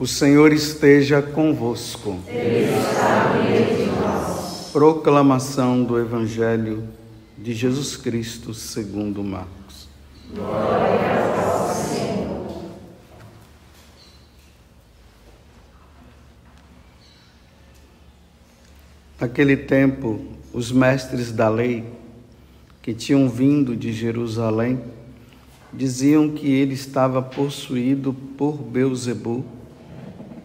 O Senhor esteja convosco. Ele está nós. Proclamação do Evangelho de Jesus Cristo segundo Marcos. Glória a Senhor. Naquele tempo, os mestres da lei que tinham vindo de Jerusalém diziam que ele estava possuído por Beuzebu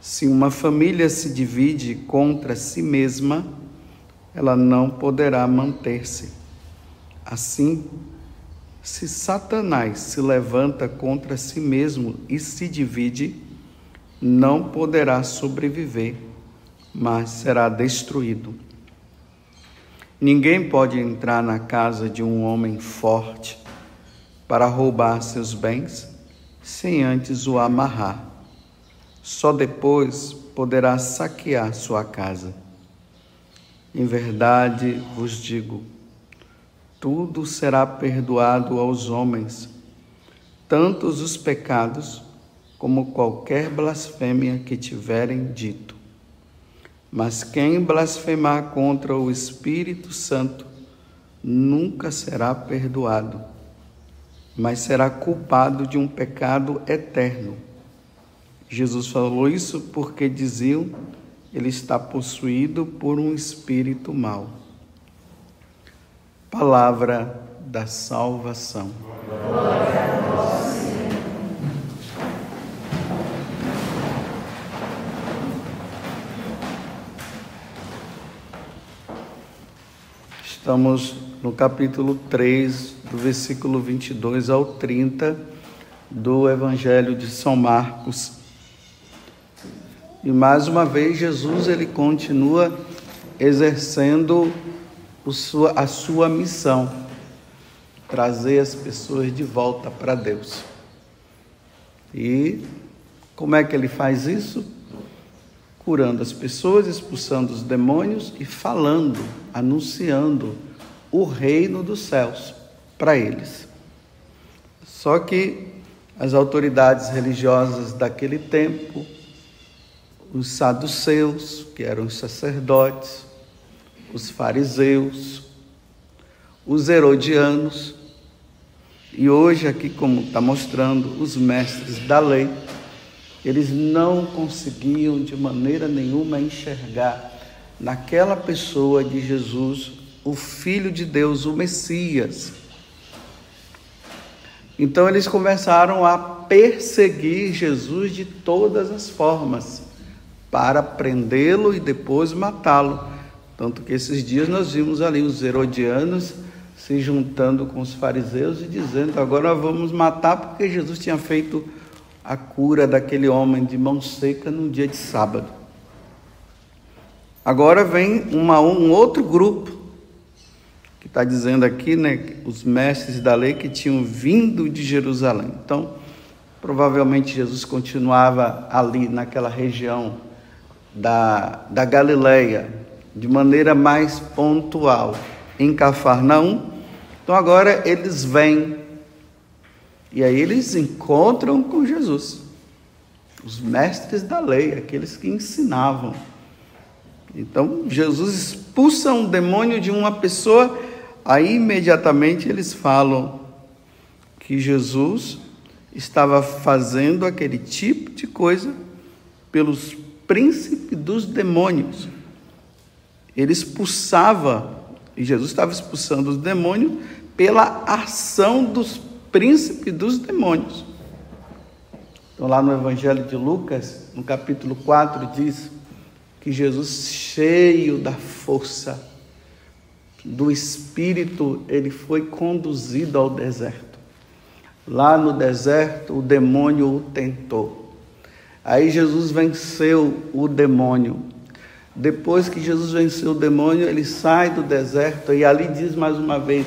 Se uma família se divide contra si mesma, ela não poderá manter-se. Assim, se Satanás se levanta contra si mesmo e se divide, não poderá sobreviver, mas será destruído. Ninguém pode entrar na casa de um homem forte para roubar seus bens sem antes o amarrar. Só depois poderá saquear sua casa. Em verdade vos digo: tudo será perdoado aos homens, tantos os pecados como qualquer blasfêmia que tiverem dito. Mas quem blasfemar contra o Espírito Santo nunca será perdoado mas será culpado de um pecado eterno. Jesus falou isso porque diziam ele está possuído por um espírito mau. Palavra da salvação. Estamos no capítulo 3, do versículo 22 ao 30 do Evangelho de São Marcos. E mais uma vez Jesus ele continua exercendo a sua missão, trazer as pessoas de volta para Deus. E como é que ele faz isso? Curando as pessoas, expulsando os demônios e falando, anunciando o reino dos céus para eles. Só que as autoridades religiosas daquele tempo, os saduceus, que eram os sacerdotes, os fariseus, os herodianos, e hoje, aqui, como está mostrando, os mestres da lei, eles não conseguiam de maneira nenhuma enxergar naquela pessoa de Jesus o Filho de Deus, o Messias. Então eles começaram a perseguir Jesus de todas as formas, para prendê-lo e depois matá-lo. Tanto que esses dias nós vimos ali os herodianos se juntando com os fariseus e dizendo: agora vamos matar, porque Jesus tinha feito a cura daquele homem de mão seca no dia de sábado. Agora vem uma, um outro grupo que está dizendo aqui, né, os mestres da lei que tinham vindo de Jerusalém. Então, provavelmente Jesus continuava ali naquela região da, da Galileia, de maneira mais pontual, em Cafarnaum. Então, agora eles vêm e aí eles encontram com Jesus, os mestres da lei, aqueles que ensinavam. Então, Jesus expulsa um demônio de uma pessoa Aí imediatamente eles falam que Jesus estava fazendo aquele tipo de coisa pelos príncipes dos demônios. Ele expulsava, e Jesus estava expulsando os demônios pela ação dos príncipes dos demônios. Então, lá no Evangelho de Lucas, no capítulo 4, diz que Jesus, cheio da força, do Espírito, ele foi conduzido ao deserto. Lá no deserto, o demônio o tentou. Aí Jesus venceu o demônio. Depois que Jesus venceu o demônio, ele sai do deserto e ali diz mais uma vez: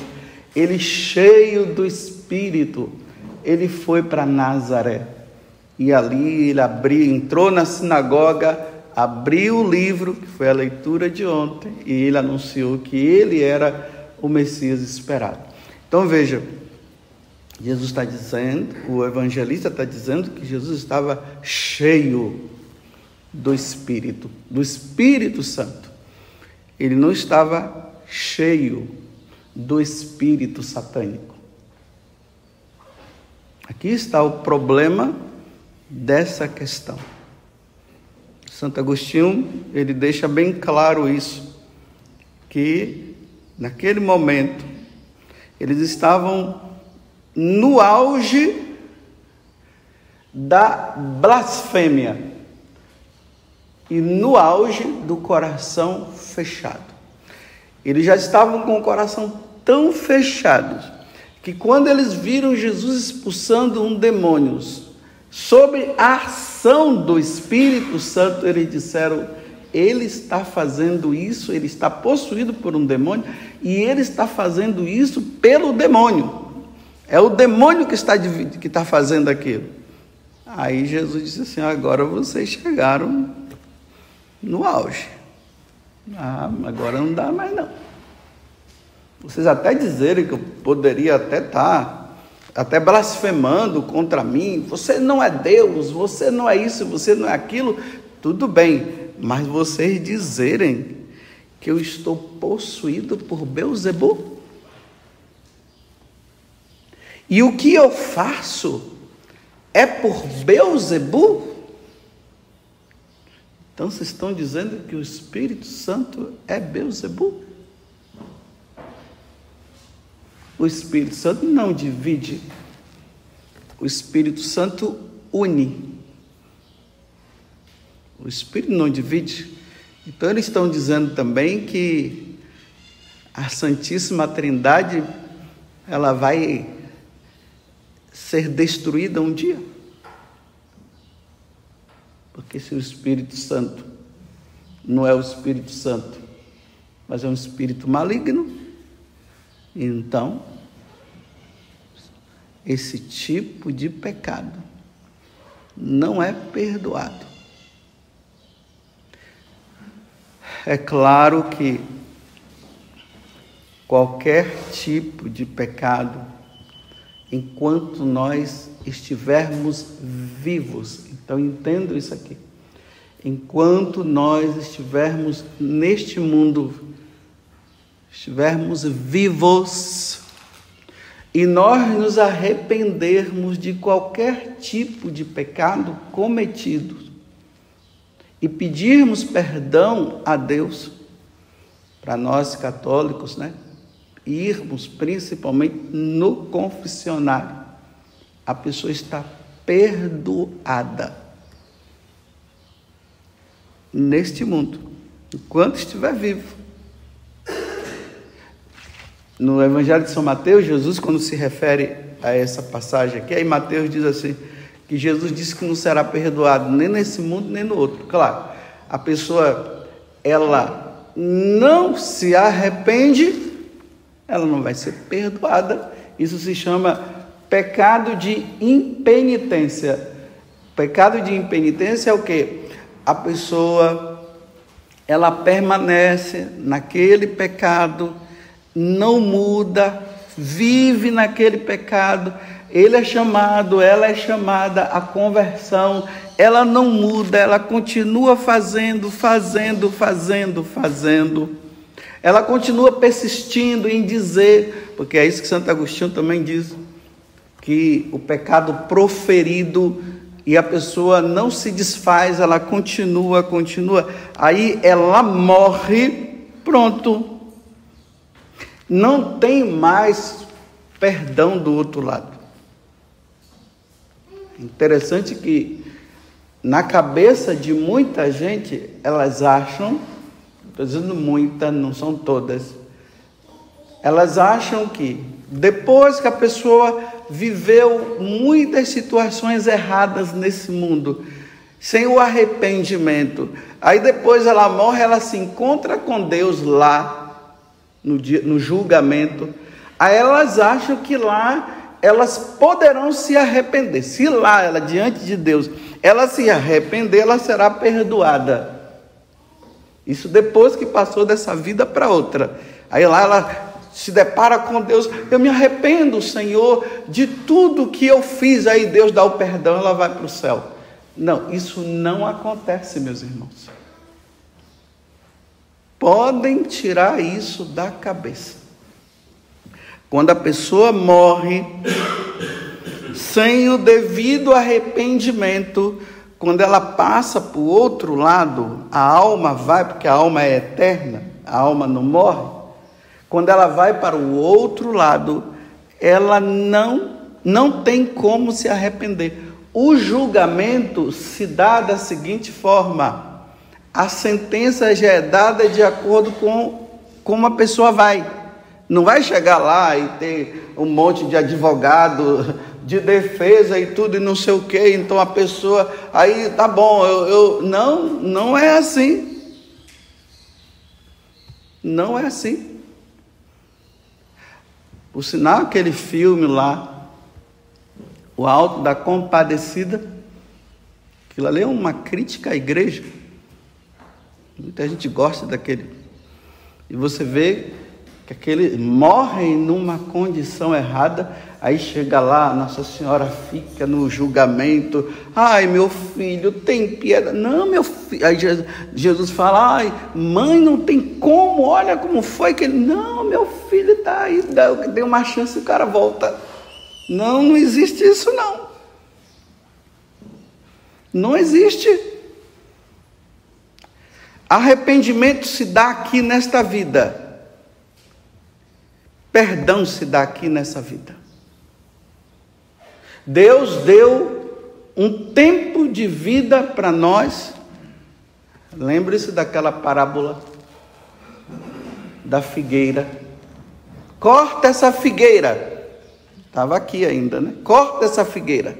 ele cheio do Espírito, ele foi para Nazaré. E ali ele abriu, entrou na sinagoga, abriu o livro, que foi a leitura de ontem, e ele anunciou que ele era o Messias esperado. Então veja, Jesus está dizendo, o evangelista está dizendo que Jesus estava cheio do Espírito, do Espírito Santo. Ele não estava cheio do espírito satânico. Aqui está o problema dessa questão. Santo Agostinho, ele deixa bem claro isso, que naquele momento eles estavam no auge da blasfêmia e no auge do coração fechado. Eles já estavam com o coração tão fechado que quando eles viram Jesus expulsando um demônio, sob a ação do Espírito Santo, eles disseram: ele está fazendo isso, ele está possuído por um demônio e ele está fazendo isso pelo demônio. É o demônio que está, que está fazendo aquilo. Aí Jesus disse assim: agora vocês chegaram no auge. Ah, agora não dá mais não. Vocês até dizerem que eu poderia até estar tá, até blasfemando contra mim, você não é Deus, você não é isso, você não é aquilo, tudo bem, mas vocês dizerem que eu estou possuído por Beuzebu? E o que eu faço é por Beuzebu? Então vocês estão dizendo que o Espírito Santo é Beuzebu? O Espírito Santo não divide. O Espírito Santo une. O Espírito não divide. Então eles estão dizendo também que a Santíssima Trindade ela vai ser destruída um dia. Porque se o Espírito Santo não é o Espírito Santo, mas é um espírito maligno, então esse tipo de pecado não é perdoado. É claro que qualquer tipo de pecado, enquanto nós estivermos vivos, então entendo isso aqui. Enquanto nós estivermos neste mundo, estivermos vivos e nós nos arrependermos de qualquer tipo de pecado cometido e pedirmos perdão a Deus, para nós católicos, né? Irmos principalmente no confessionário, a pessoa está perdoada neste mundo, enquanto estiver vivo. No Evangelho de São Mateus, Jesus, quando se refere a essa passagem aqui, aí Mateus diz assim: que Jesus disse que não será perdoado nem nesse mundo nem no outro. Claro, a pessoa, ela não se arrepende, ela não vai ser perdoada. Isso se chama pecado de impenitência. Pecado de impenitência é o que? A pessoa ela permanece naquele pecado, não muda, vive naquele pecado. Ele é chamado, ela é chamada à conversão. Ela não muda, ela continua fazendo, fazendo, fazendo, fazendo. Ela continua persistindo em dizer, porque é isso que Santo Agostinho também diz que o pecado proferido e a pessoa não se desfaz, ela continua, continua, aí ela morre, pronto. Não tem mais perdão do outro lado. Interessante que na cabeça de muita gente, elas acham, estou dizendo muita, não são todas, elas acham que depois que a pessoa viveu muitas situações erradas nesse mundo, sem o arrependimento. Aí depois ela morre, ela se encontra com Deus lá, no, dia, no julgamento. Aí elas acham que lá elas poderão se arrepender. Se lá ela diante de Deus, ela se arrepender, ela será perdoada. Isso depois que passou dessa vida para outra. Aí lá ela se depara com Deus, eu me arrependo, Senhor, de tudo que eu fiz. Aí Deus dá o perdão, ela vai para o céu. Não, isso não acontece, meus irmãos. Podem tirar isso da cabeça. Quando a pessoa morre sem o devido arrependimento, quando ela passa para o outro lado, a alma vai, porque a alma é eterna, a alma não morre. Quando ela vai para o outro lado, ela não não tem como se arrepender. O julgamento se dá da seguinte forma: a sentença já é dada de acordo com como a pessoa vai. Não vai chegar lá e ter um monte de advogado de defesa e tudo e não sei o que. Então a pessoa aí tá bom, eu, eu não, não é assim. Não é assim. Por sinal, aquele filme lá, O Alto da Compadecida, aquilo ali é uma crítica à igreja. Muita gente gosta daquele. E você vê que aquele morrem numa condição errada, aí chega lá, Nossa Senhora fica no julgamento, ai meu filho, tem piedade, não meu filho, aí Jesus fala, ai mãe não tem como, olha como foi que ele, não meu filho está aí, deu uma chance e o cara volta, não, não existe isso não, não existe, arrependimento se dá aqui nesta vida, Perdão se dá aqui nessa vida. Deus deu um tempo de vida para nós. Lembre-se daquela parábola da figueira. Corta essa figueira. Estava aqui ainda, né? Corta essa figueira.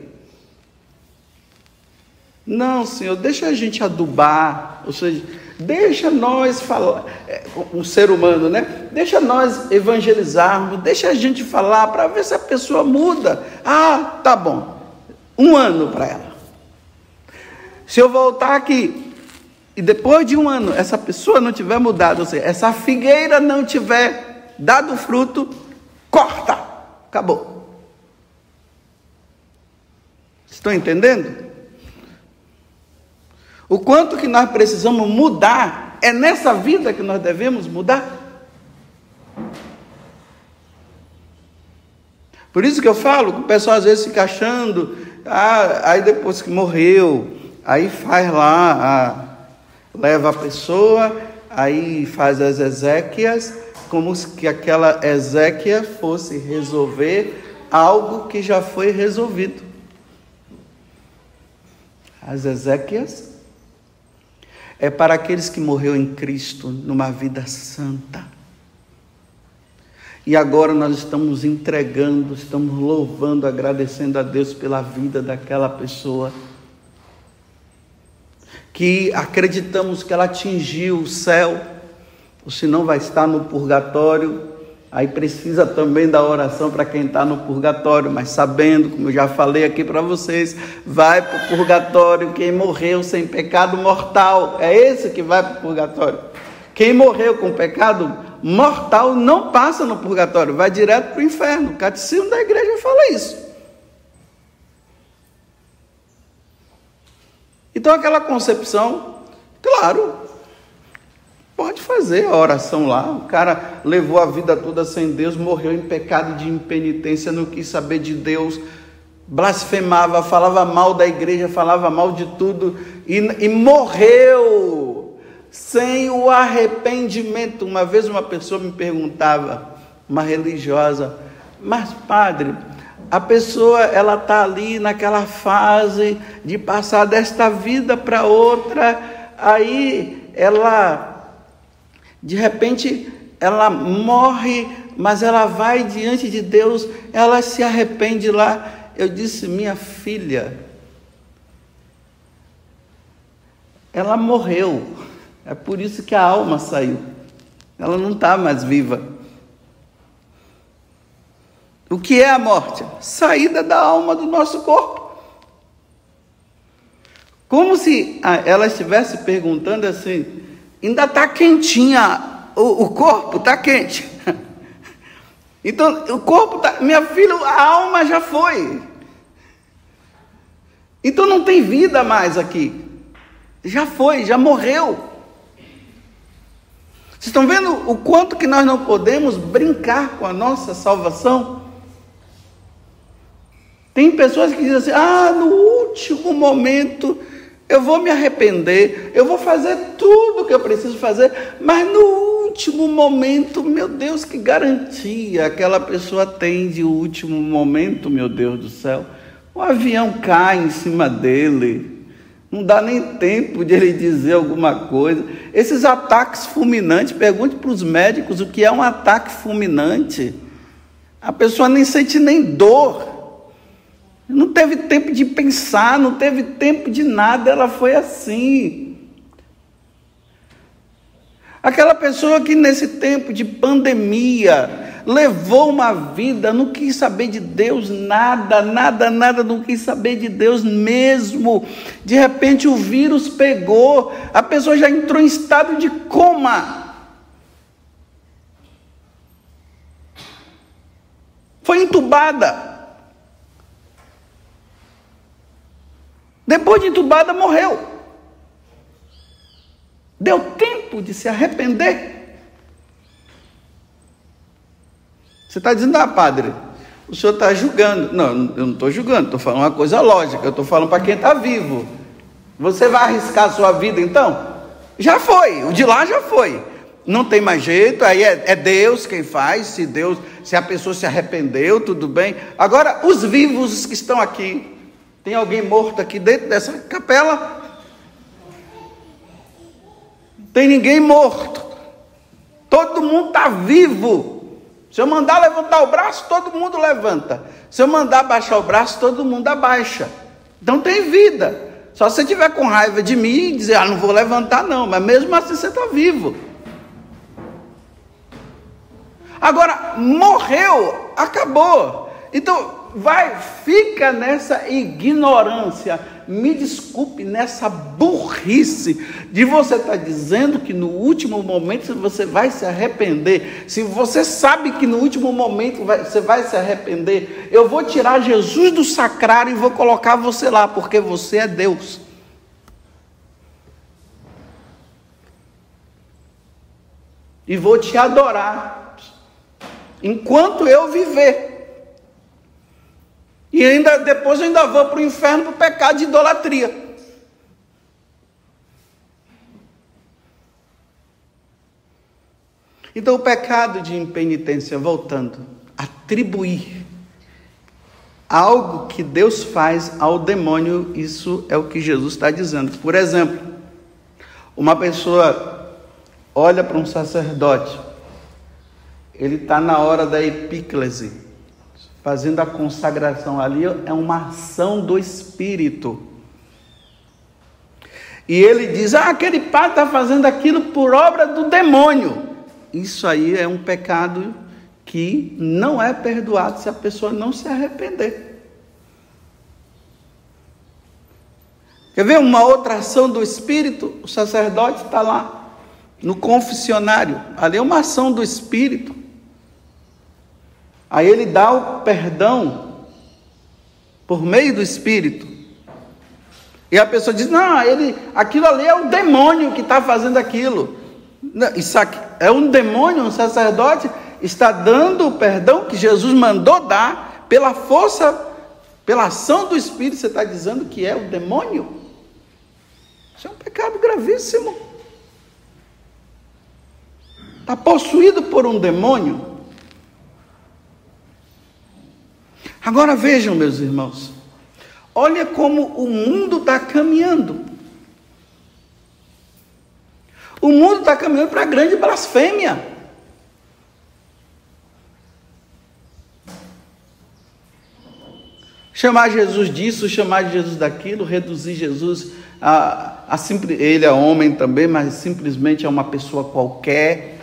Não, Senhor, deixa a gente adubar. Ou seja, Deixa nós falar, é, ser humano, né? Deixa nós evangelizarmos, deixa a gente falar para ver se a pessoa muda. Ah, tá bom. Um ano para ela. Se eu voltar aqui e depois de um ano essa pessoa não tiver mudado, ou seja, essa figueira não tiver dado fruto, corta. Acabou. Estão entendendo? O quanto que nós precisamos mudar, é nessa vida que nós devemos mudar. Por isso que eu falo, que o pessoal às vezes fica achando, ah, aí depois que morreu, aí faz lá, a, leva a pessoa, aí faz as exéquias, como se aquela exéquia fosse resolver algo que já foi resolvido. As exéquias é para aqueles que morreu em Cristo numa vida santa. E agora nós estamos entregando, estamos louvando, agradecendo a Deus pela vida daquela pessoa que acreditamos que ela atingiu o céu, ou se não vai estar no purgatório, Aí precisa também da oração para quem está no purgatório, mas sabendo, como eu já falei aqui para vocês, vai para o purgatório quem morreu sem pecado mortal. É esse que vai para o purgatório. Quem morreu com pecado mortal não passa no purgatório, vai direto para o inferno. O catecismo da igreja fala isso. Então aquela concepção, claro, fazer a oração lá. O cara levou a vida toda sem Deus, morreu em pecado de impenitência, não quis saber de Deus, blasfemava, falava mal da igreja, falava mal de tudo e, e morreu sem o arrependimento. Uma vez uma pessoa me perguntava, uma religiosa, mas padre, a pessoa ela está ali naquela fase de passar desta vida para outra, aí ela de repente, ela morre, mas ela vai diante de Deus, ela se arrepende lá. Eu disse, minha filha, ela morreu. É por isso que a alma saiu. Ela não está mais viva. O que é a morte? Saída da alma do nosso corpo. Como se ela estivesse perguntando assim: ainda está quentinha, o, o corpo está quente. Então, o corpo está. Minha filha, a alma já foi. Então não tem vida mais aqui. Já foi, já morreu. Vocês estão vendo o quanto que nós não podemos brincar com a nossa salvação? Tem pessoas que dizem assim: ah, no último momento eu vou me arrepender, eu vou fazer tudo que eu preciso fazer, mas no último momento, meu Deus, que garantia aquela pessoa tem de último momento, meu Deus do céu. O avião cai em cima dele, não dá nem tempo de ele dizer alguma coisa. Esses ataques fulminantes, pergunte para os médicos o que é um ataque fulminante. A pessoa nem sente nem dor. Não teve tempo de pensar, não teve tempo de nada, ela foi assim. Aquela pessoa que nesse tempo de pandemia levou uma vida, não quis saber de Deus nada, nada, nada, não quis saber de Deus mesmo. De repente o vírus pegou, a pessoa já entrou em estado de coma. Foi entubada. Depois de entubada, morreu. Deu tempo de se arrepender. Você está dizendo, ah, padre, o senhor está julgando. Não, eu não estou julgando, estou falando uma coisa lógica, eu estou falando para quem está vivo. Você vai arriscar a sua vida então? Já foi, o de lá já foi. Não tem mais jeito, aí é, é Deus quem faz, se Deus, se a pessoa se arrependeu, tudo bem. Agora, os vivos que estão aqui, tem alguém morto aqui dentro dessa capela? Tem ninguém morto. Todo mundo está vivo. Se eu mandar levantar o braço, todo mundo levanta. Se eu mandar abaixar o braço, todo mundo abaixa. Então tem vida. Só se você tiver com raiva de mim e dizer, ah, não vou levantar, não. Mas mesmo assim você está vivo. Agora, morreu, acabou. Então, vai, fica nessa ignorância, me desculpe, nessa burrice de você estar tá dizendo que no último momento você vai se arrepender. Se você sabe que no último momento você vai se arrepender, eu vou tirar Jesus do sacrário e vou colocar você lá, porque você é Deus. E vou te adorar enquanto eu viver. E ainda depois eu ainda vou para o inferno o pecado de idolatria. Então o pecado de impenitência, voltando, atribuir algo que Deus faz ao demônio, isso é o que Jesus está dizendo. Por exemplo, uma pessoa olha para um sacerdote, ele está na hora da epíclese, fazendo a consagração ali, é uma ação do Espírito. E ele diz: Ah, aquele padre está fazendo aquilo por obra do demônio. Isso aí é um pecado que não é perdoado se a pessoa não se arrepender. Quer ver uma outra ação do Espírito? O sacerdote está lá no confessionário. Ali é uma ação do Espírito. Aí ele dá o perdão por meio do Espírito. E a pessoa diz: não, ele, aquilo ali é o demônio que está fazendo aquilo. Isso aqui, é um demônio, um sacerdote está dando o perdão que Jesus mandou dar pela força, pela ação do Espírito. Você está dizendo que é o demônio? Isso é um pecado gravíssimo. Está possuído por um demônio. Agora vejam, meus irmãos, olha como o mundo está caminhando. O mundo está caminhando para a grande blasfêmia. Chamar Jesus disso, chamar Jesus daquilo, reduzir Jesus a, a simples. Ele é homem também, mas simplesmente é uma pessoa qualquer.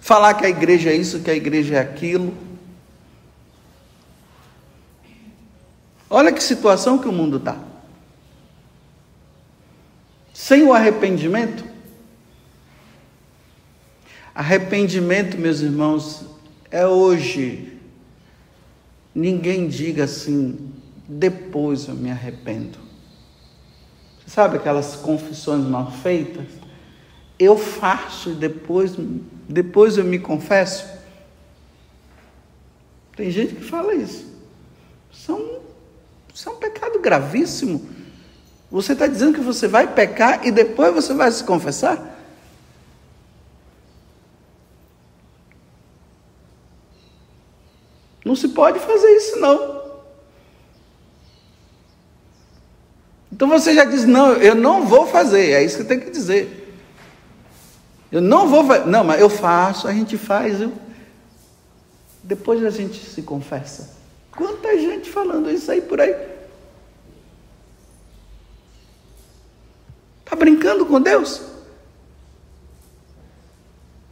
Falar que a igreja é isso, que a igreja é aquilo. Olha que situação que o mundo está. Sem o arrependimento. Arrependimento, meus irmãos, é hoje. Ninguém diga assim, depois eu me arrependo. Você sabe aquelas confissões mal feitas? Eu faço e depois, depois eu me confesso. Tem gente que fala isso. São isso é um pecado gravíssimo. Você está dizendo que você vai pecar e depois você vai se confessar? Não se pode fazer isso, não. Então você já diz: não, eu não vou fazer. É isso que tem que dizer. Eu não vou fazer. Não, mas eu faço, a gente faz. Eu... Depois a gente se confessa. Quanta gente falando isso aí por aí. Está brincando com Deus?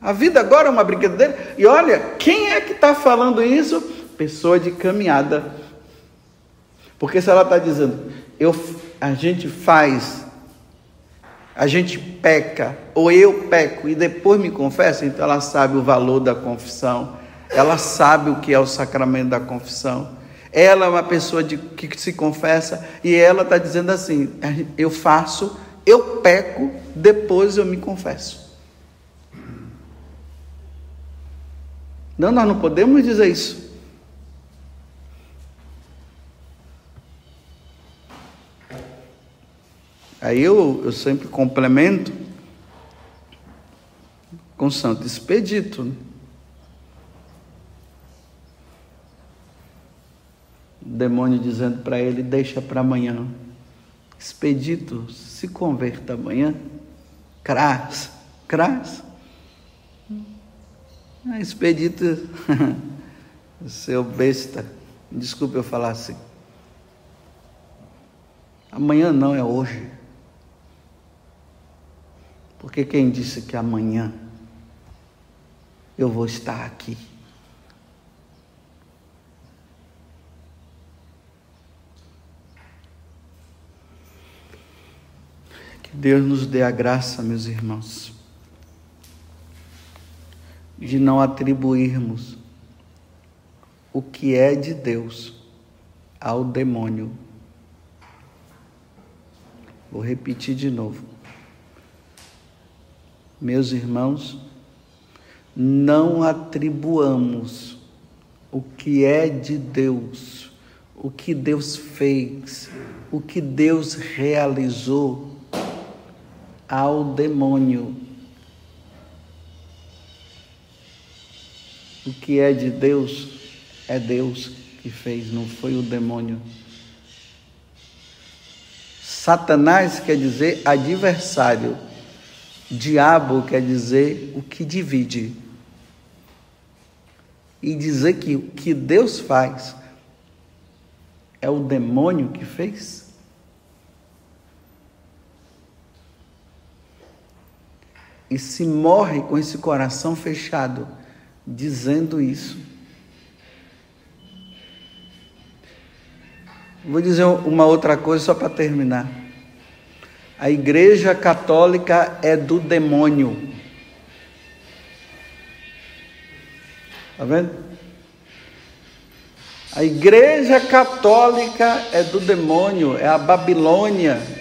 A vida agora é uma brincadeira. E olha, quem é que está falando isso? Pessoa de caminhada. Porque se ela está dizendo, eu, a gente faz, a gente peca, ou eu peco e depois me confesso, então ela sabe o valor da confissão, ela sabe o que é o sacramento da confissão. Ela é uma pessoa de, que se confessa e ela está dizendo assim: eu faço, eu peco, depois eu me confesso. Não, nós não podemos dizer isso. Aí eu, eu sempre complemento com Santo Expedito. Né? Demônio dizendo para ele: Deixa para amanhã. Expedito, se converta amanhã. Cras, cras. Expedito, seu besta, desculpe eu falar assim. Amanhã não é hoje. Porque quem disse que amanhã eu vou estar aqui? Deus nos dê a graça, meus irmãos, de não atribuirmos o que é de Deus ao demônio. Vou repetir de novo. Meus irmãos, não atribuamos o que é de Deus, o que Deus fez, o que Deus realizou ao demônio. O que é de Deus é Deus que fez, não foi o demônio. Satanás quer dizer adversário. Diabo quer dizer o que divide. E dizer que o que Deus faz é o demônio que fez? E se morre com esse coração fechado, dizendo isso. Vou dizer uma outra coisa só para terminar. A Igreja Católica é do demônio. Está vendo? A Igreja Católica é do demônio, é a Babilônia.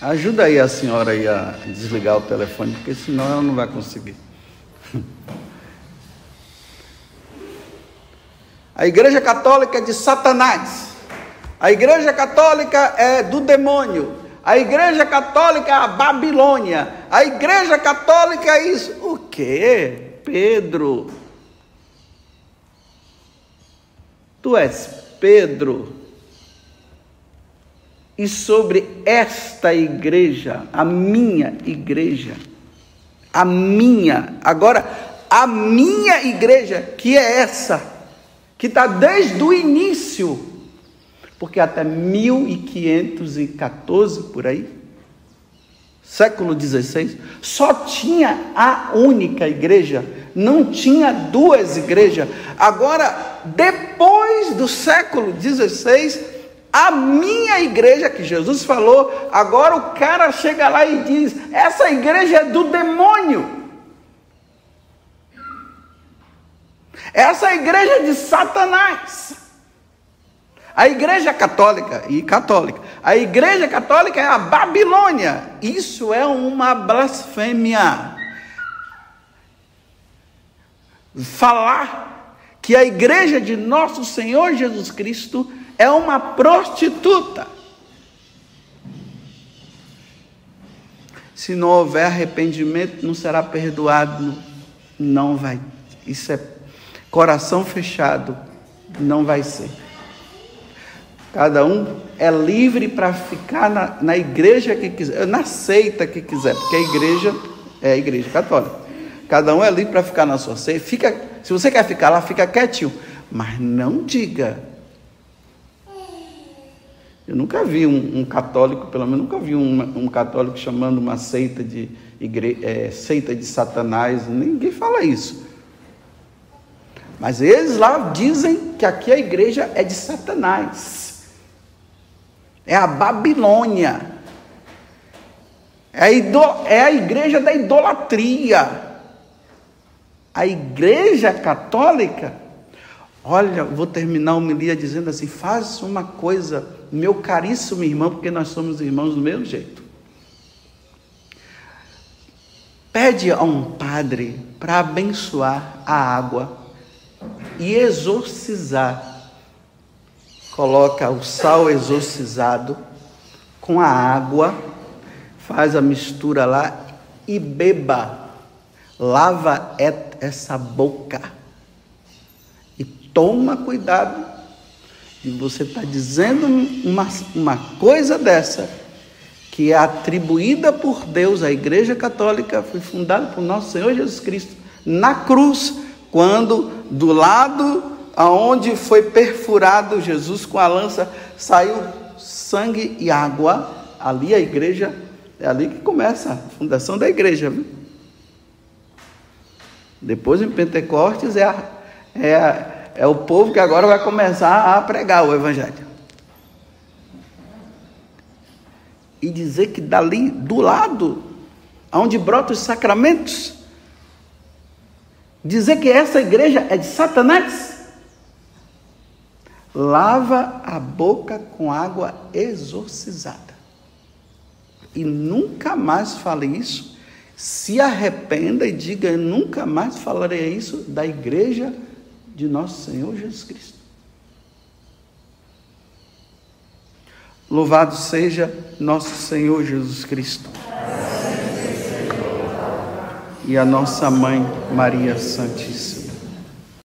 Ajuda aí a senhora aí a desligar o telefone, porque senão ela não vai conseguir. A Igreja Católica é de Satanás. A Igreja Católica é do demônio. A Igreja Católica é a Babilônia. A Igreja Católica é isso. O quê? Pedro. Tu és Pedro e sobre esta igreja, a minha igreja, a minha. Agora, a minha igreja, que é essa, que está desde o início, porque até 1514 por aí, século 16, só tinha a única igreja, não tinha duas igrejas. Agora, depois do século 16, a minha igreja que Jesus falou, agora o cara chega lá e diz: essa igreja é do demônio. Essa é igreja de Satanás. A igreja católica e católica. A igreja católica é a Babilônia. Isso é uma blasfêmia. Falar que a igreja de nosso Senhor Jesus Cristo é uma prostituta. Se não houver arrependimento, não será perdoado. Não vai. Isso é Coração fechado não vai ser. Cada um é livre para ficar na, na igreja que quiser, na seita que quiser, porque a igreja é a igreja católica. Cada um é livre para ficar na sua seita. Fica, se você quer ficar lá, fica quietinho. Mas não diga. Eu nunca vi um, um católico, pelo menos nunca vi um, um católico chamando uma seita de igre, é, seita de Satanás. Ninguém fala isso. Mas eles lá dizem que aqui a igreja é de Satanás. É a Babilônia. É a, ido, é a igreja da idolatria. A igreja católica, olha, vou terminar a homilia dizendo assim: faz uma coisa, meu caríssimo irmão, porque nós somos irmãos do mesmo jeito. Pede a um padre para abençoar a água e exorcizar. Coloca o sal exorcizado com a água, faz a mistura lá e beba. Lava essa boca. Toma cuidado de você estar tá dizendo uma, uma coisa dessa que é atribuída por Deus, a Igreja Católica foi fundada por nosso Senhor Jesus Cristo na cruz quando do lado aonde foi perfurado Jesus com a lança saiu sangue e água, ali a igreja, é ali que começa a fundação da igreja. Depois em Pentecostes é, a, é, a, é o povo que agora vai começar a pregar o evangelho. E dizer que dali, do lado, onde brotam os sacramentos, Dizer que essa igreja é de Satanás? Lava a boca com água exorcizada. E nunca mais fale isso. Se arrependa e diga: nunca mais falarei isso da igreja de nosso Senhor Jesus Cristo. Louvado seja nosso Senhor Jesus Cristo e a nossa mãe Maria Santíssima.